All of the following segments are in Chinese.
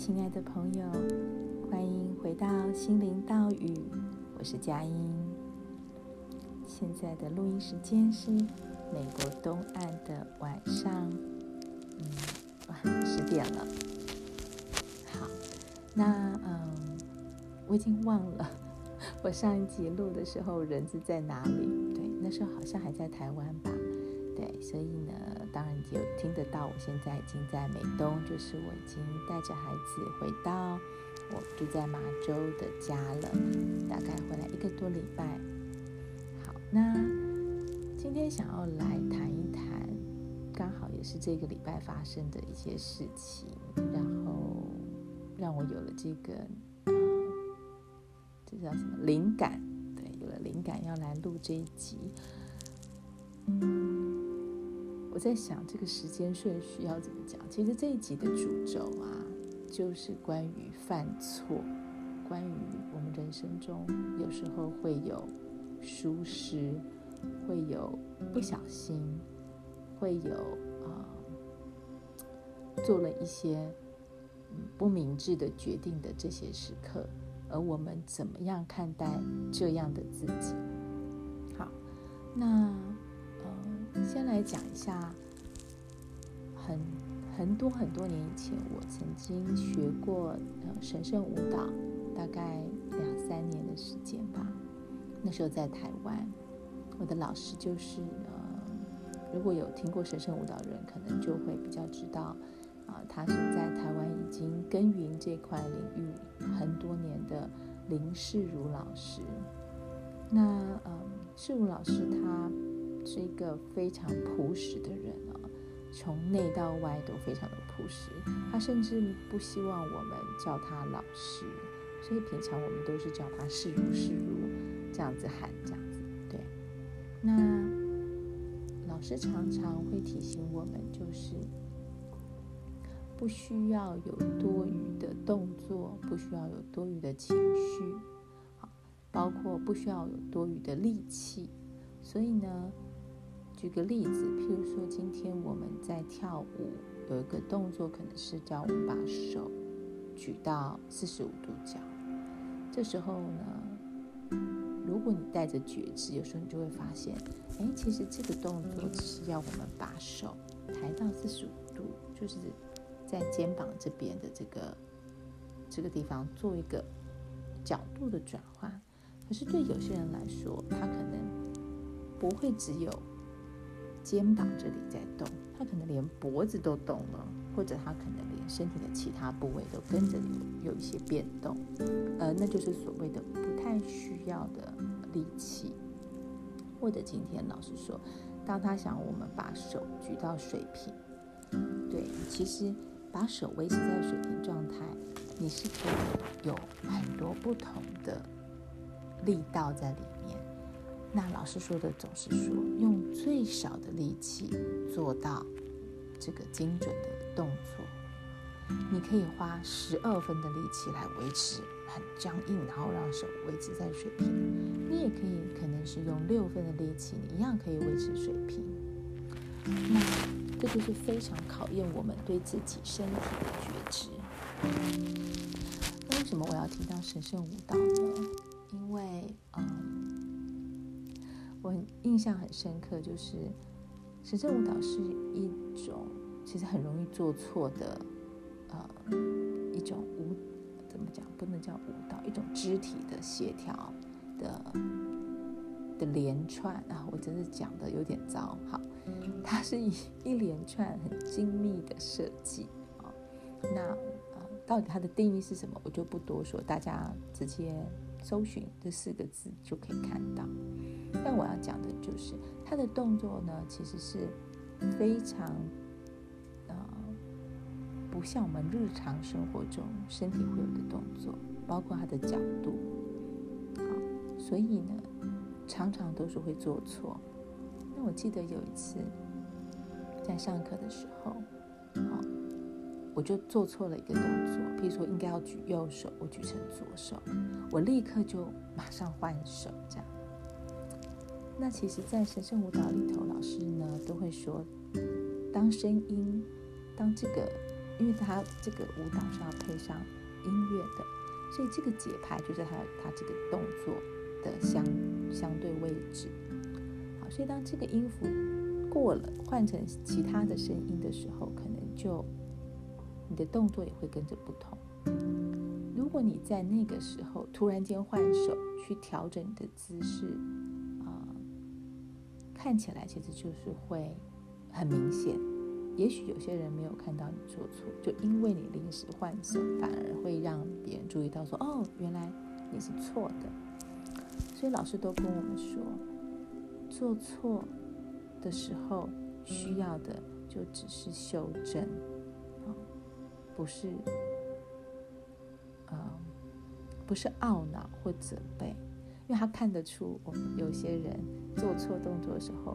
亲爱的朋友，欢迎回到心灵岛屿，我是佳音。现在的录音时间是美国东岸的晚上，嗯，哇，十点了。好，那嗯，我已经忘了 我上一集录的时候人是在哪里？对，那时候好像还在台湾吧。对，所以呢，当然有听得到。我现在已经在美东，就是我已经带着孩子回到我住在马州的家了，大概回来一个多礼拜。好，那今天想要来谈一谈，刚好也是这个礼拜发生的一些事情，然后让我有了这个，呃，这叫什么灵感？对，有了灵感要来录这一集。嗯。我在想这个时间顺序要怎么讲？其实这一集的主轴啊，就是关于犯错，关于我们人生中有时候会有疏失，会有不小心，会有啊、做了一些不明智的决定的这些时刻，而我们怎么样看待这样的自己？好，那。先来讲一下，很很多很多年以前，我曾经学过呃神圣舞蹈，大概两三年的时间吧。那时候在台湾，我的老师就是呃，如果有听过神圣舞蹈的人，可能就会比较知道啊、他是在台湾已经耕耘这块领域很多年的林世如老师。那嗯，世如老师他。是一个非常朴实的人啊，从内到外都非常的朴实。他甚至不希望我们叫他老师，所以平常我们都是叫他是如是如这样子喊，这样子。对，那老师常常会提醒我们，就是不需要有多余的动作，不需要有多余的情绪，包括不需要有多余的力气。所以呢。举个例子，譬如说，今天我们在跳舞，有一个动作，可能是叫我们把手举到四十五度角。这时候呢，如果你带着觉知，有时候你就会发现，哎，其实这个动作只是要我们把手抬到四十五度，就是在肩膀这边的这个这个地方做一个角度的转换。可是对有些人来说，他可能不会只有。肩膀这里在动，他可能连脖子都动了，或者他可能连身体的其他部位都跟着有有一些变动，呃，那就是所谓的不太需要的力气。或者今天老师说，当他想我们把手举到水平，对，其实把手维持在水平状态，你是可以有很多不同的力道在里面。那老师说的总是说，用最少的力气做到这个精准的动作。你可以花十二分的力气来维持很僵硬，然后让手维持在水平。你也可以可能是用六分的力气，你一样可以维持水平。那这就是非常考验我们对自己身体的觉知。那为什么我要提到神圣舞蹈呢？因为，嗯。印象很深刻，就是时政舞蹈是一种其实很容易做错的，呃，一种舞，怎么讲？不能叫舞蹈，一种肢体的协调的的连串啊！我真是讲的有点糟。好，它是一一连串很精密的设计啊。那呃，到底它的定义是什么？我就不多说，大家直接搜寻这四个字就可以看到。但我要讲的就是，他的动作呢，其实是非常呃，不像我们日常生活中身体会有的动作，包括他的角度，好，所以呢，常常都是会做错。那我记得有一次在上课的时候，好，我就做错了一个动作，譬如说应该要举右手，我举成左手，我立刻就马上换手，这样。那其实，在神圣舞蹈里头，老师呢都会说，当声音，当这个因为他这个舞蹈是要配上音乐的，所以这个节拍就是他他这个动作的相相对位置。好，所以当这个音符过了，换成其他的声音的时候，可能就你的动作也会跟着不同。如果你在那个时候突然间换手去调整你的姿势，看起来其实就是会很明显。也许有些人没有看到你做错，就因为你临时换手，反而会让别人注意到说：“哦，原来你是错的。”所以老师都跟我们说，做错的时候需要的就只是修正，啊，不是。嗯，不是懊恼或责备，因为他看得出我们有些人做错动作的时候，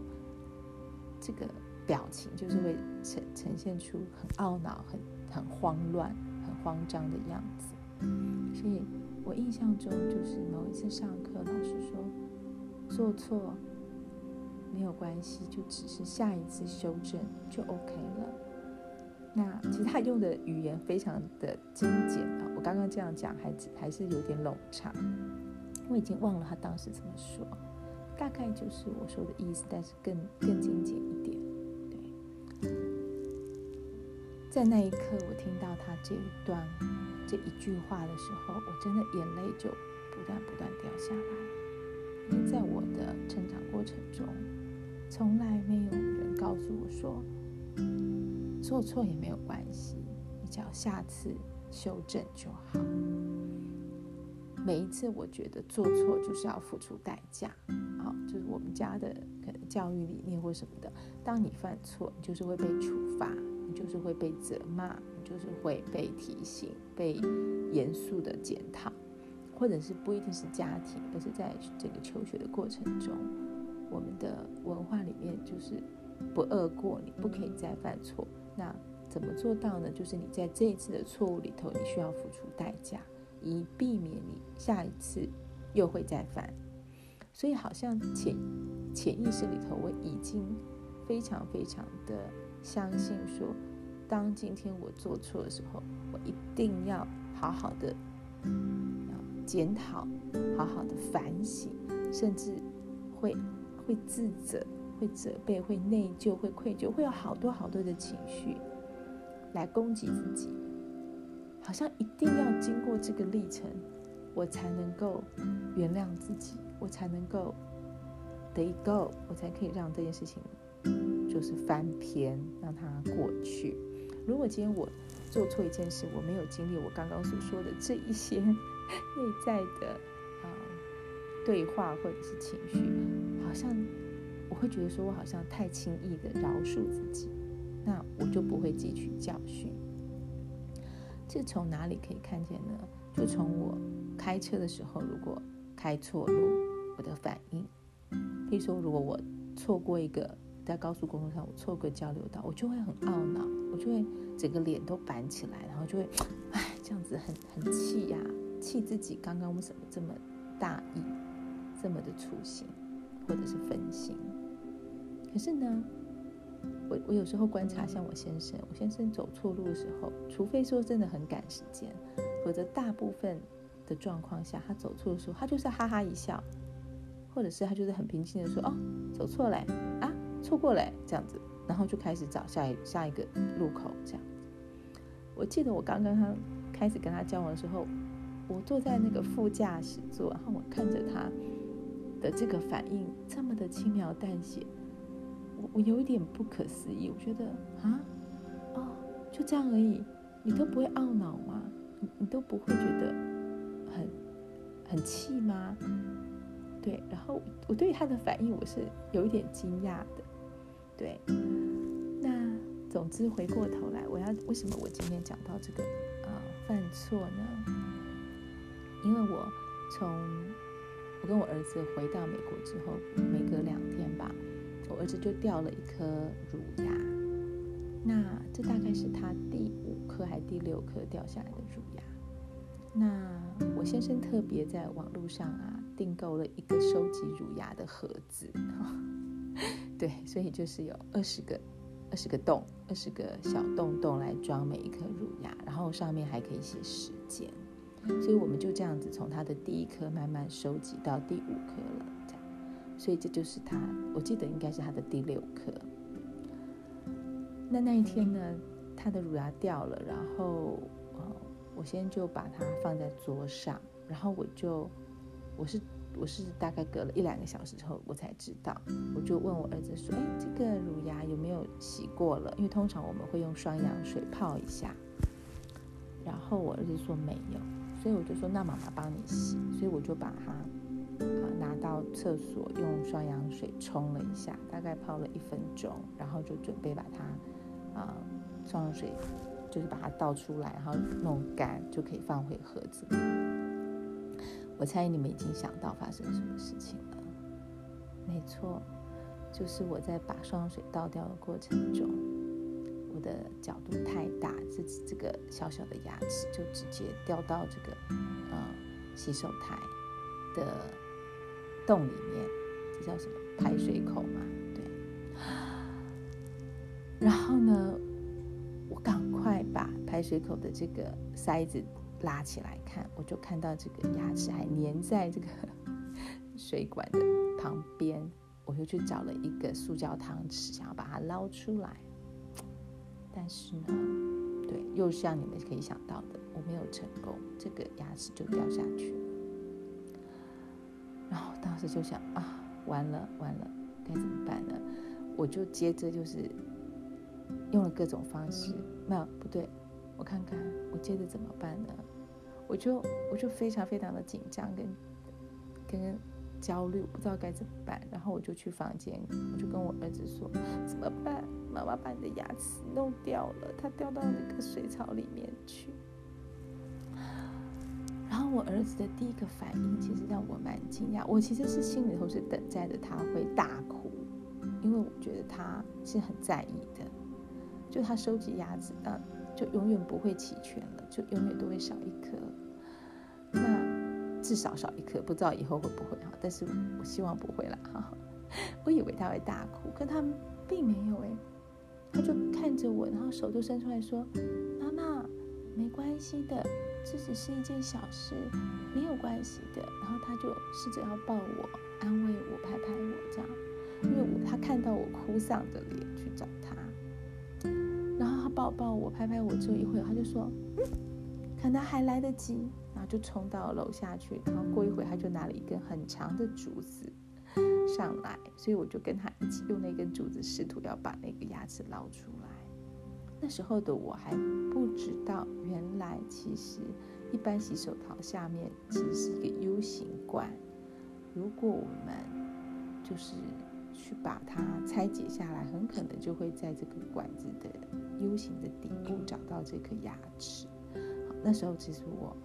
这个表情就是会呈呈现出很懊恼、很很慌乱、很慌张的样子。所以我印象中就是某一次上课，老师说做错没有关系，就只是下一次修正就 OK 了。那其实他用的语言非常的精简啊，我刚刚这样讲还还是有点冗长，我已经忘了他当时怎么说，大概就是我说的意思，但是更更精简一点。对，在那一刻我听到他这一段这一句话的时候，我真的眼泪就不断不断掉下来，因为在我的成长过程中，从来没有人告诉我说。做错也没有关系，你只要下次修正就好。每一次我觉得做错就是要付出代价，就是我们家的可能教育理念或什么的。当你犯错，你就是会被处罚，你就是会被责骂，你就是会被提醒、被严肃的检讨，或者是不一定是家庭，而是在这个求学的过程中，我们的文化里面就是不恶过，你不可以再犯错。那怎么做到呢？就是你在这一次的错误里头，你需要付出代价，以避免你下一次又会再犯。所以好像潜潜意识里头，我已经非常非常的相信说，当今天我做错的时候，我一定要好好的检讨，好好的反省，甚至会会自责。会责备，会内疚，会愧疚，会有好多好多的情绪来攻击自己，好像一定要经过这个历程，我才能够原谅自己，我才能够得 go，我才可以让这件事情就是翻篇，让它过去。如果今天我做错一件事，我没有经历我刚刚所说的这一些内在的啊、对话或者是情绪，好像。我会觉得说，我好像太轻易的饶恕自己，那我就不会汲取教训。这从哪里可以看见呢？就从我开车的时候，如果开错路，我的反应。比如说，如果我错过一个在高速公路上，我错过交流道，我就会很懊恼，我就会整个脸都板起来，然后就会，哎，这样子很很气呀，气自己刚刚为什么这么大意，这么的粗心，或者是分心。可是呢，我我有时候观察，像我先生，我先生走错路的时候，除非说真的很赶时间，否则大部分的状况下，他走错的时候，他就是哈哈一笑，或者是他就是很平静的说：“哦，走错了，啊，错过了，这样子。”然后就开始找下一下一个路口这样。我记得我刚刚他开始跟他交往的时候，我坐在那个副驾驶座，然后我看着他的这个反应这么的轻描淡写。我有一点不可思议，我觉得啊，哦，就这样而已，你都不会懊恼吗？你你都不会觉得很很气吗？对，然后我对他的反应我是有一点惊讶的，对。那总之回过头来，我要为什么我今天讲到这个啊、呃、犯错呢？因为我从我跟我儿子回到美国之后，每隔两天吧。我儿子就掉了一颗乳牙，那这大概是他第五颗还是第六颗掉下来的乳牙。那我先生特别在网络上啊订购了一个收集乳牙的盒子，对，所以就是有二十个、二十个洞，二十个小洞洞来装每一颗乳牙，然后上面还可以写时间。所以我们就这样子从他的第一颗慢慢收集到第五颗了，这样。所以这就是他，我记得应该是他的第六颗。那那一天呢，他的乳牙掉了，然后，我先就把它放在桌上，然后我就，我是我是大概隔了一两个小时之后我才知道，我就问我儿子说，哎，这个乳牙有没有洗过了？因为通常我们会用双氧水泡一下。然后我儿子说没有。所以我就说，那妈妈帮你洗。所以我就把它啊拿到厕所，用双氧水冲了一下，大概泡了一分钟，然后就准备把它啊双氧水就是把它倒出来，然后弄干，就可以放回盒子里。我猜你们已经想到发生什么事情了。没错，就是我在把双氧水倒掉的过程中。我的角度太大，这这个小小的牙齿就直接掉到这个呃洗手台的洞里面，这叫什么排水口嘛？对。然后呢，水口的这个塞子拉起来看，我就看到这个牙齿还粘在这个 水管的旁边，我就去找了一个塑胶汤匙，想要把它捞出来。但是呢，对，又像你们可以想到的，我没有成功，这个牙齿就掉下去了。然后当时就想啊，完了完了，该怎么办呢？我就接着就是用了各种方式，没有不对，我看看我接着怎么办呢？我就我就非常非常的紧张跟跟焦虑，不知道该怎么办。然后我就去房间，我就跟我儿子说，怎么办？妈妈把你的牙齿弄掉了，它掉到那个水槽里面去。然后我儿子的第一个反应其实让我蛮惊讶，我其实是心里头是等待着他会大哭，因为我觉得他是很在意的，就他收集牙齿，啊，就永远不会齐全了，就永远都会少一颗。那至少少一颗，不知道以后会不会哈，但是我希望不会啦哈。我以为他会大哭，可他并没有哎。他就看着我，然后手就伸出来说：“妈妈，没关系的，这只是一件小事，没有关系的。”然后他就试着要抱我，安慰我，拍拍我，这样，因为我他看到我哭丧的脸去找，他抱抱我，拍拍我之后一会，他就说：“嗯，可能还来得及。”然后就冲到楼下去，然后过一会他就拿了一根很长的竹子。上来，所以我就跟他一起用那根竹子，试图要把那个牙齿捞出来。那时候的我还不知道，原来其实一般洗手槽下面其实是一个 U 型管。如果我们就是把它拆解下来，很可能就会在这个管子的 U 型的底部找到这颗牙齿。好，那时候其实我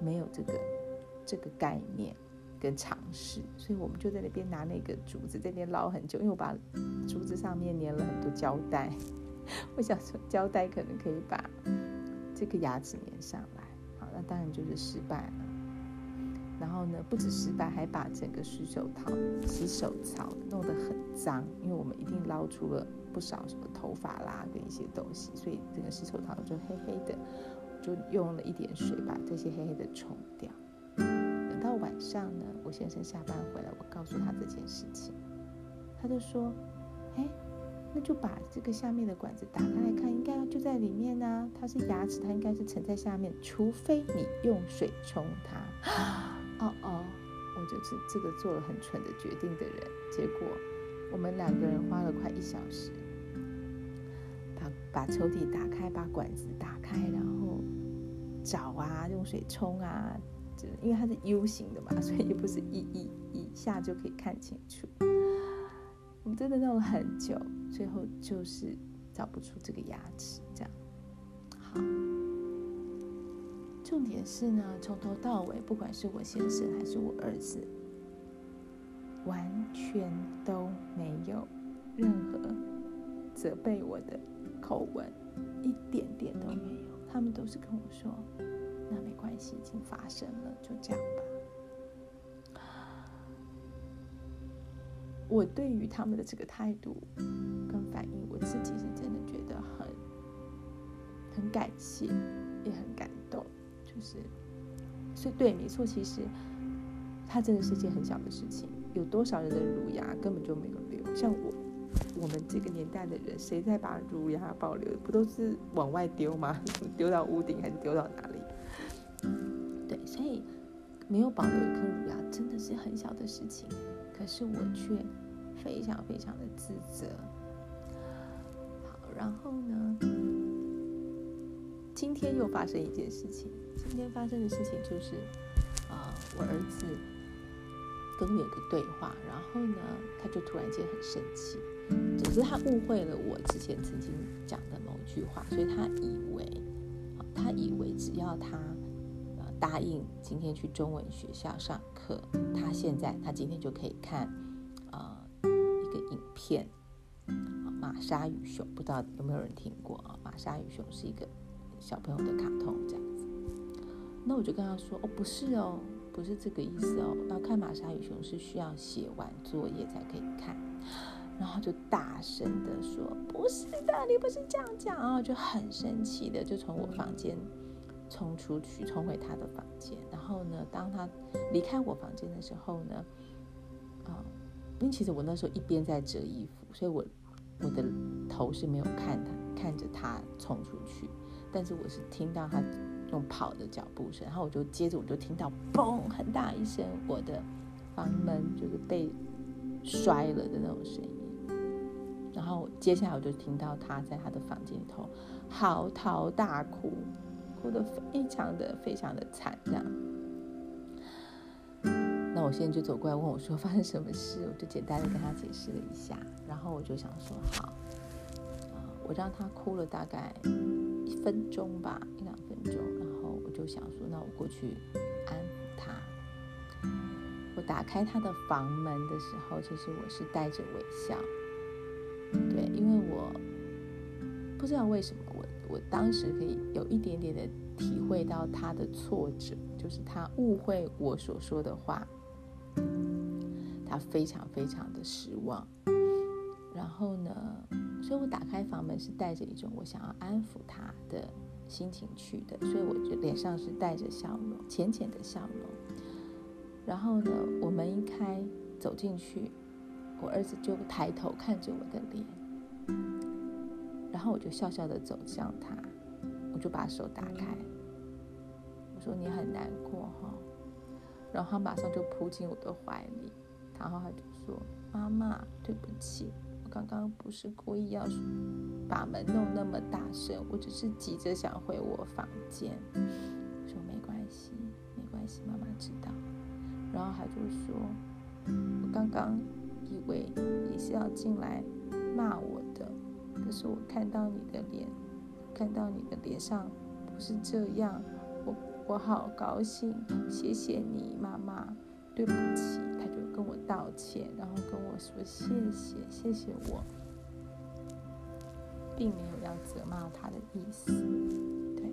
没有这个这个概念。跟尝试，所以我们就在那边拿那个竹子在那边捞很久，因为我把竹子上面粘了很多胶带，我想说胶带可能可以把这个牙齿粘上来。好，那当然就是失败了。然后呢，不止失败，还把整个洗手套洗手槽弄得很脏，因为我们一定捞出了不少什么头发啦跟一些东西，所以整个洗手槽就黑黑的，就用了一点水把这些黑黑的冲掉。等到晚上呢，我先生下班回来，我告诉他这件事情，他就说：“哎，那就把这个下面的管子打开来看，应该就在里面呢、啊。它是牙齿，它应该是沉在下面，除非你用水冲它。”就是这个做了很蠢的决定的人。结果我们两个人花了快一小时，把把抽屉打开，把管子打开，然后找啊，用水冲啊。就因为它是 U 型的嘛，所以也不是一一一下就可以看清楚。我们真的弄了很久，最后就是找不出这个牙齿。这样，好。重点是呢，从头到尾，不管是我先生还是我儿子，完全都没有任何责备我的口吻，一点点都没有。他们都是跟我说。那没关系，已经发生了，就这样吧。我对于他们的这个态度跟反应，我自己是真的觉得很很感谢，也很感。就是，所以对，没错，其实它真的是件很小的事情。有多少人的乳牙根本就没有留？像我，我们这个年代的人，谁在把乳牙保留？不都是往外丢吗？丢到屋顶还是丢到哪里？对，所以没有保留一颗乳牙，真的是很小的事情。可是我却非常非常的自责。好，然后呢，今天又发生一件事情。今天发生的事情就是，啊、呃，我儿子跟我有个对话，然后呢，他就突然间很生气。总之，他误会了我之前曾经讲的某一句话，所以他以为，他以为只要他呃答应今天去中文学校上课，他现在他今天就可以看啊、呃、一个影片，啊玛莎与熊，不知道有没有人听过啊？玛莎与熊是一个小朋友的卡通，这样子。那我就跟他说：“哦，不是哦，不是这个意思哦。要看《玛莎与熊》是需要写完作业才可以看。”然后就大声的说：“不是的，你不是这样讲哦。”就很生气的就从我房间冲出去，冲回他的房间。然后呢，当他离开我房间的时候呢，啊，因为其实我那时候一边在折衣服，所以我我的头是没有看他看着他冲出去，但是我是听到他。用跑的脚步声，然后我就接着我就听到嘣很大一声，我的房门就是被摔了的那种声音。然后接下来我就听到他在他的房间里头嚎啕大哭，哭得非常的非常的惨，这样。那我现在就走过来问我说发生什么事，我就简单的跟他解释了一下，然后我就想说好，我让他哭了大概一分钟吧，一两分钟。然后我就想说，那我过去安抚他。我打开他的房门的时候，其实我是带着微笑。对，因为我不知道为什么，我我当时可以有一点点的体会到他的挫折，就是他误会我所说的话，他非常非常的失望。然后呢，所以我打开房门是带着一种我想要安抚他的。心情去的，所以我就脸上是带着笑容，浅浅的笑容。然后呢，我门一开，走进去，我儿子就抬头看着我的脸，然后我就笑笑的走向他，我就把手打开，我说你很难过哈，然后他马上就扑进我的怀里，然后他就说妈妈，对不起。刚刚不是故意要把门弄那么大声，我只是急着想回我房间。我说没关系，没关系，妈妈知道。然后他就说，我刚刚以为你是要进来骂我的，可是我看到你的脸，看到你的脸上不是这样，我我好高兴，谢谢你，妈妈，对不起。跟我道歉，然后跟我说谢谢，谢谢我，并没有要责骂他的意思，对。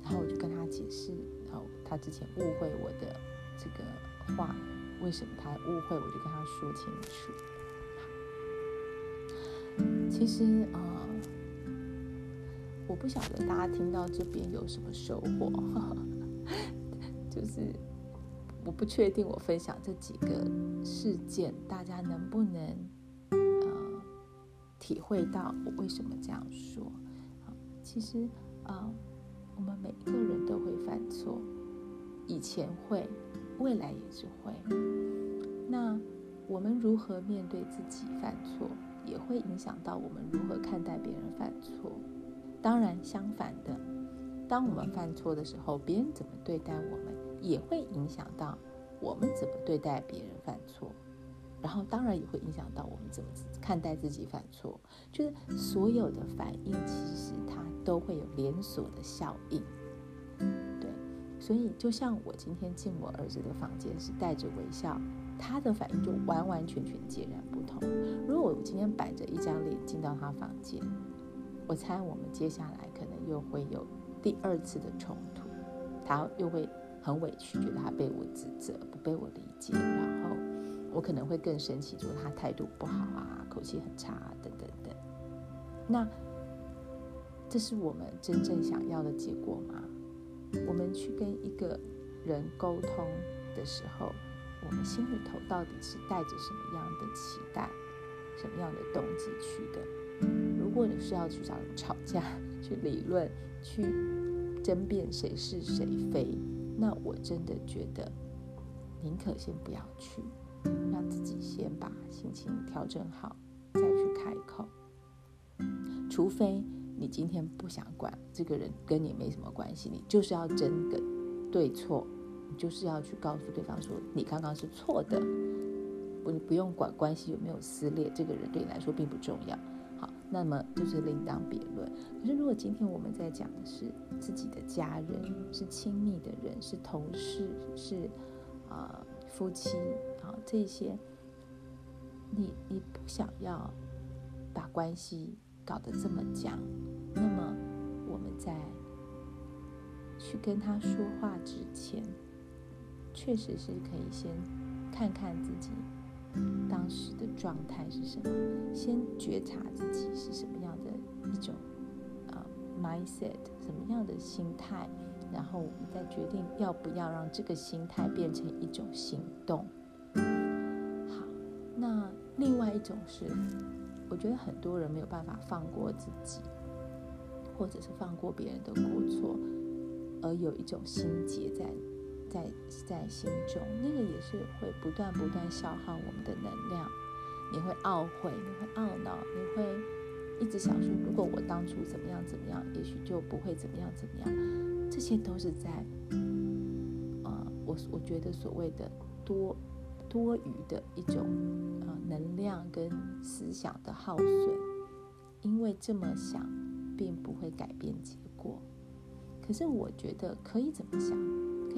然后我就跟他解释，然后他之前误会我的这个话，为什么他误会，我就跟他说清楚。其实啊、我不晓得大家听到这边有什么收获，就是。我不确定，我分享这几个事件，大家能不能呃体会到我为什么这样说？好，其实啊、我们每一个人都会犯错，以前会，未来也是会。那我们如何面对自己犯错，也会影响到我们如何看待别人犯错。当然，相反的，当我们犯错的时候，别人怎么对待我们？也会影响到我们怎么对待别人犯错，然后当然也会影响到我们怎么看待自己犯错。就是所有的反应，其实它都会有连锁的效应。对，所以就像我今天进我儿子的房间是带着微笑，他的反应就完完全全截然不同。如果我今天摆着一张脸进到他房间，我猜我们接下来可能又会有第二次的冲突，他又会。很委屈，觉得他被我指责，不被我理解，然后我可能会更生气，说他态度不好啊，口气很差啊，等等等。那这是我们真正想要的结果吗？我们去跟一个人沟通的时候，我们心里头到底是带着什么样的期待、什么样的动机去的？如果你是要去找人吵架、去理论、去争辩谁是谁非，那我真的觉得宁可先不要去，让自己先把心情调整好，再去开口。除非你今天不想管这个人，跟你没什么关系，你就是要争个对错，你就是要去告诉对方说你刚刚是错的，不，你不用管关系有没有撕裂，这个人对你来说并不重要。那么就是另当别论。可是如果今天我们在讲的是自己的家人，是亲密的人，是同事，是啊、夫妻啊这些，你你不想要把关系。搞得这么僵，那么我们在去跟他说话之前，确实是可以先看看自己当时的状态是什么，先觉察自己是什么样的一种啊、mindset，什么样的心态，然后我们再决定要不要让这个心态变成一种行动。好，那另外一种是。我觉得很多人没有办法放过自己，或者是放过别人的过错，而有一种心结在在在心中，那个也是会不断不断消耗我们的能量。你会懊悔，你会懊恼，你会一直想说，如果我当初怎么样怎么样，也许就不会怎么样怎么样。这些都是在，呃，我我觉得所谓的多。多余的一种呃能量跟思想的耗损，因为这么想并不会改变结果。可是我觉得可以怎么想？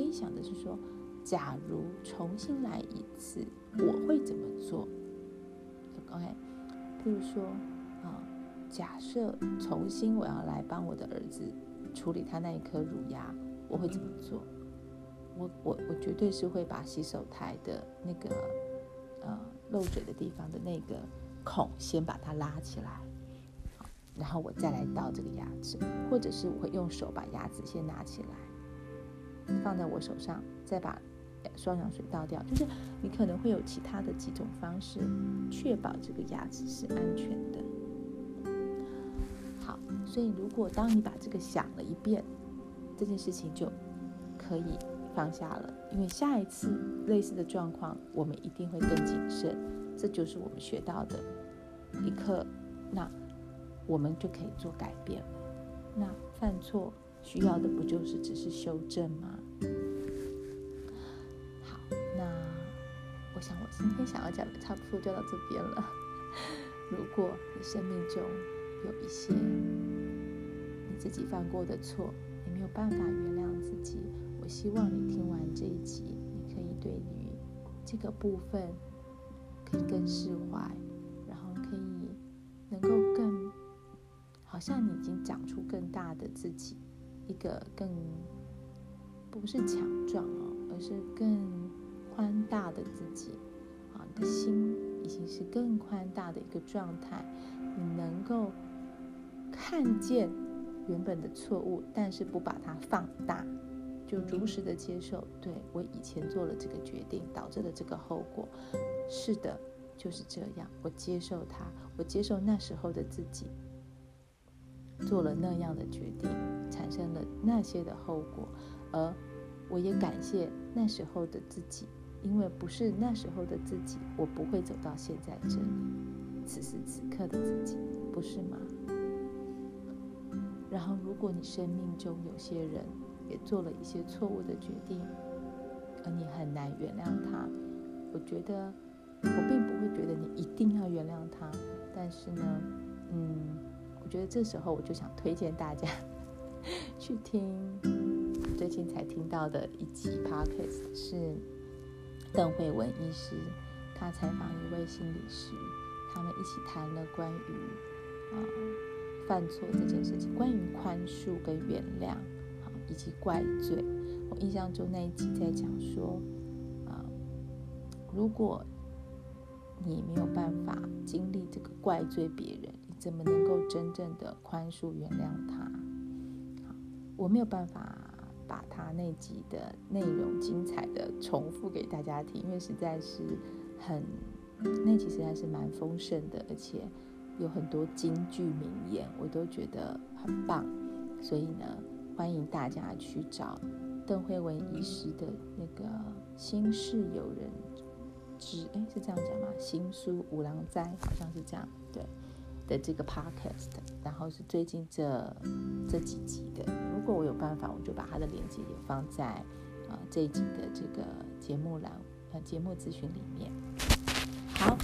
可以想的是说，假如重新来一次，我会怎么做？OK，譬如说啊、假设重新我要来帮我的儿子处理他那一颗乳牙，我会怎么做？我我我绝对是会把洗手台的那个呃漏水的地方的那个孔先把它拉起来，然后我再来倒这个牙齿，或者是我会用手把牙齿先拿起来，放在我手上，再把双氧水倒掉。就是你可能会有其他的几种方式，确保这个牙齿是安全的。好，所以如果当你把这个想了一遍，这件事情就可以。放下了，因为下一次类似的状况，我们一定会更谨慎。这就是我们学到的一课。那我们就可以做改变了。那犯错需要的不就是只是修正吗？好，那我想我今天想要讲的差不多就到这边了。如果你生命中有一些你自己犯过的错，你没有办法原谅自己。我希望你听完这一集，你可以对于这个部分可以更释怀，然后可以能够更，好像你已经长出更大的自己，一个更不是强壮哦，而是更宽大的自己。啊，你的心已经是更宽大的一个状态，你能够看见原本的错误，但是不把它放大。就如实的接受，对，我以前做了这个决定，导致了这个后果，是的，就是这样，我接受它，我接受那时候的自己。做了那样的决定，产生了那些的后果，而我也感谢那时候的自己，因为不是那时候的自己，我不会走到现在这里，此时此刻的自己，不是吗？然后，如果你生命中有些人，也做了一些错误的决定，而你很难原谅他。我觉得我并不会觉得你一定要原谅他，但是呢，嗯，觉得这时候我就想推荐大家 去听最近才听到的一集 Podcast，是邓惠文医师，他采访一位心理师，他们一起谈了关于啊犯错这件事情，关于宽恕跟原谅。以及怪罪，我印象中那一集在讲说，啊，如果你没有办法经历这个怪罪别人，怎么能够真正的宽恕原谅他？我没有办法把他那集的内容精彩的重复给大家听，因为实在是很那集实在是蛮丰盛的，而且有很多金句名言，我都觉得很棒。所以呢，欢迎大家去找邓惠文医师的那个《心事有人知》，哎，是这样讲吗？心书五郎斋好像是这样，的这个 podcast，然后是最近这这几集的。如果我有办法，我就把它的链接也放在啊、呃、这一集的这个节目栏呃节目资讯里面。好，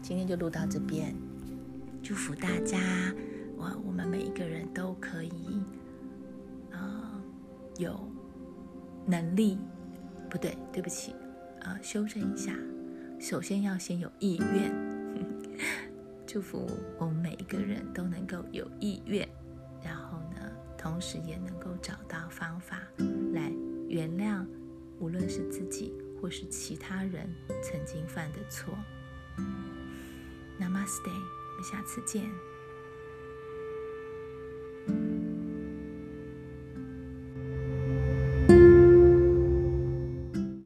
今天就录到这边，祝福大家，我我们每一个人都可以啊。有能力，不对，对不起，啊、呃，修正一下。首先要先有意愿，祝福我们每一个人都能够有意愿，然后呢，同时也能够找到方法来原谅，无论是自己或是其他人曾经犯的错。Namaste，我们下次见。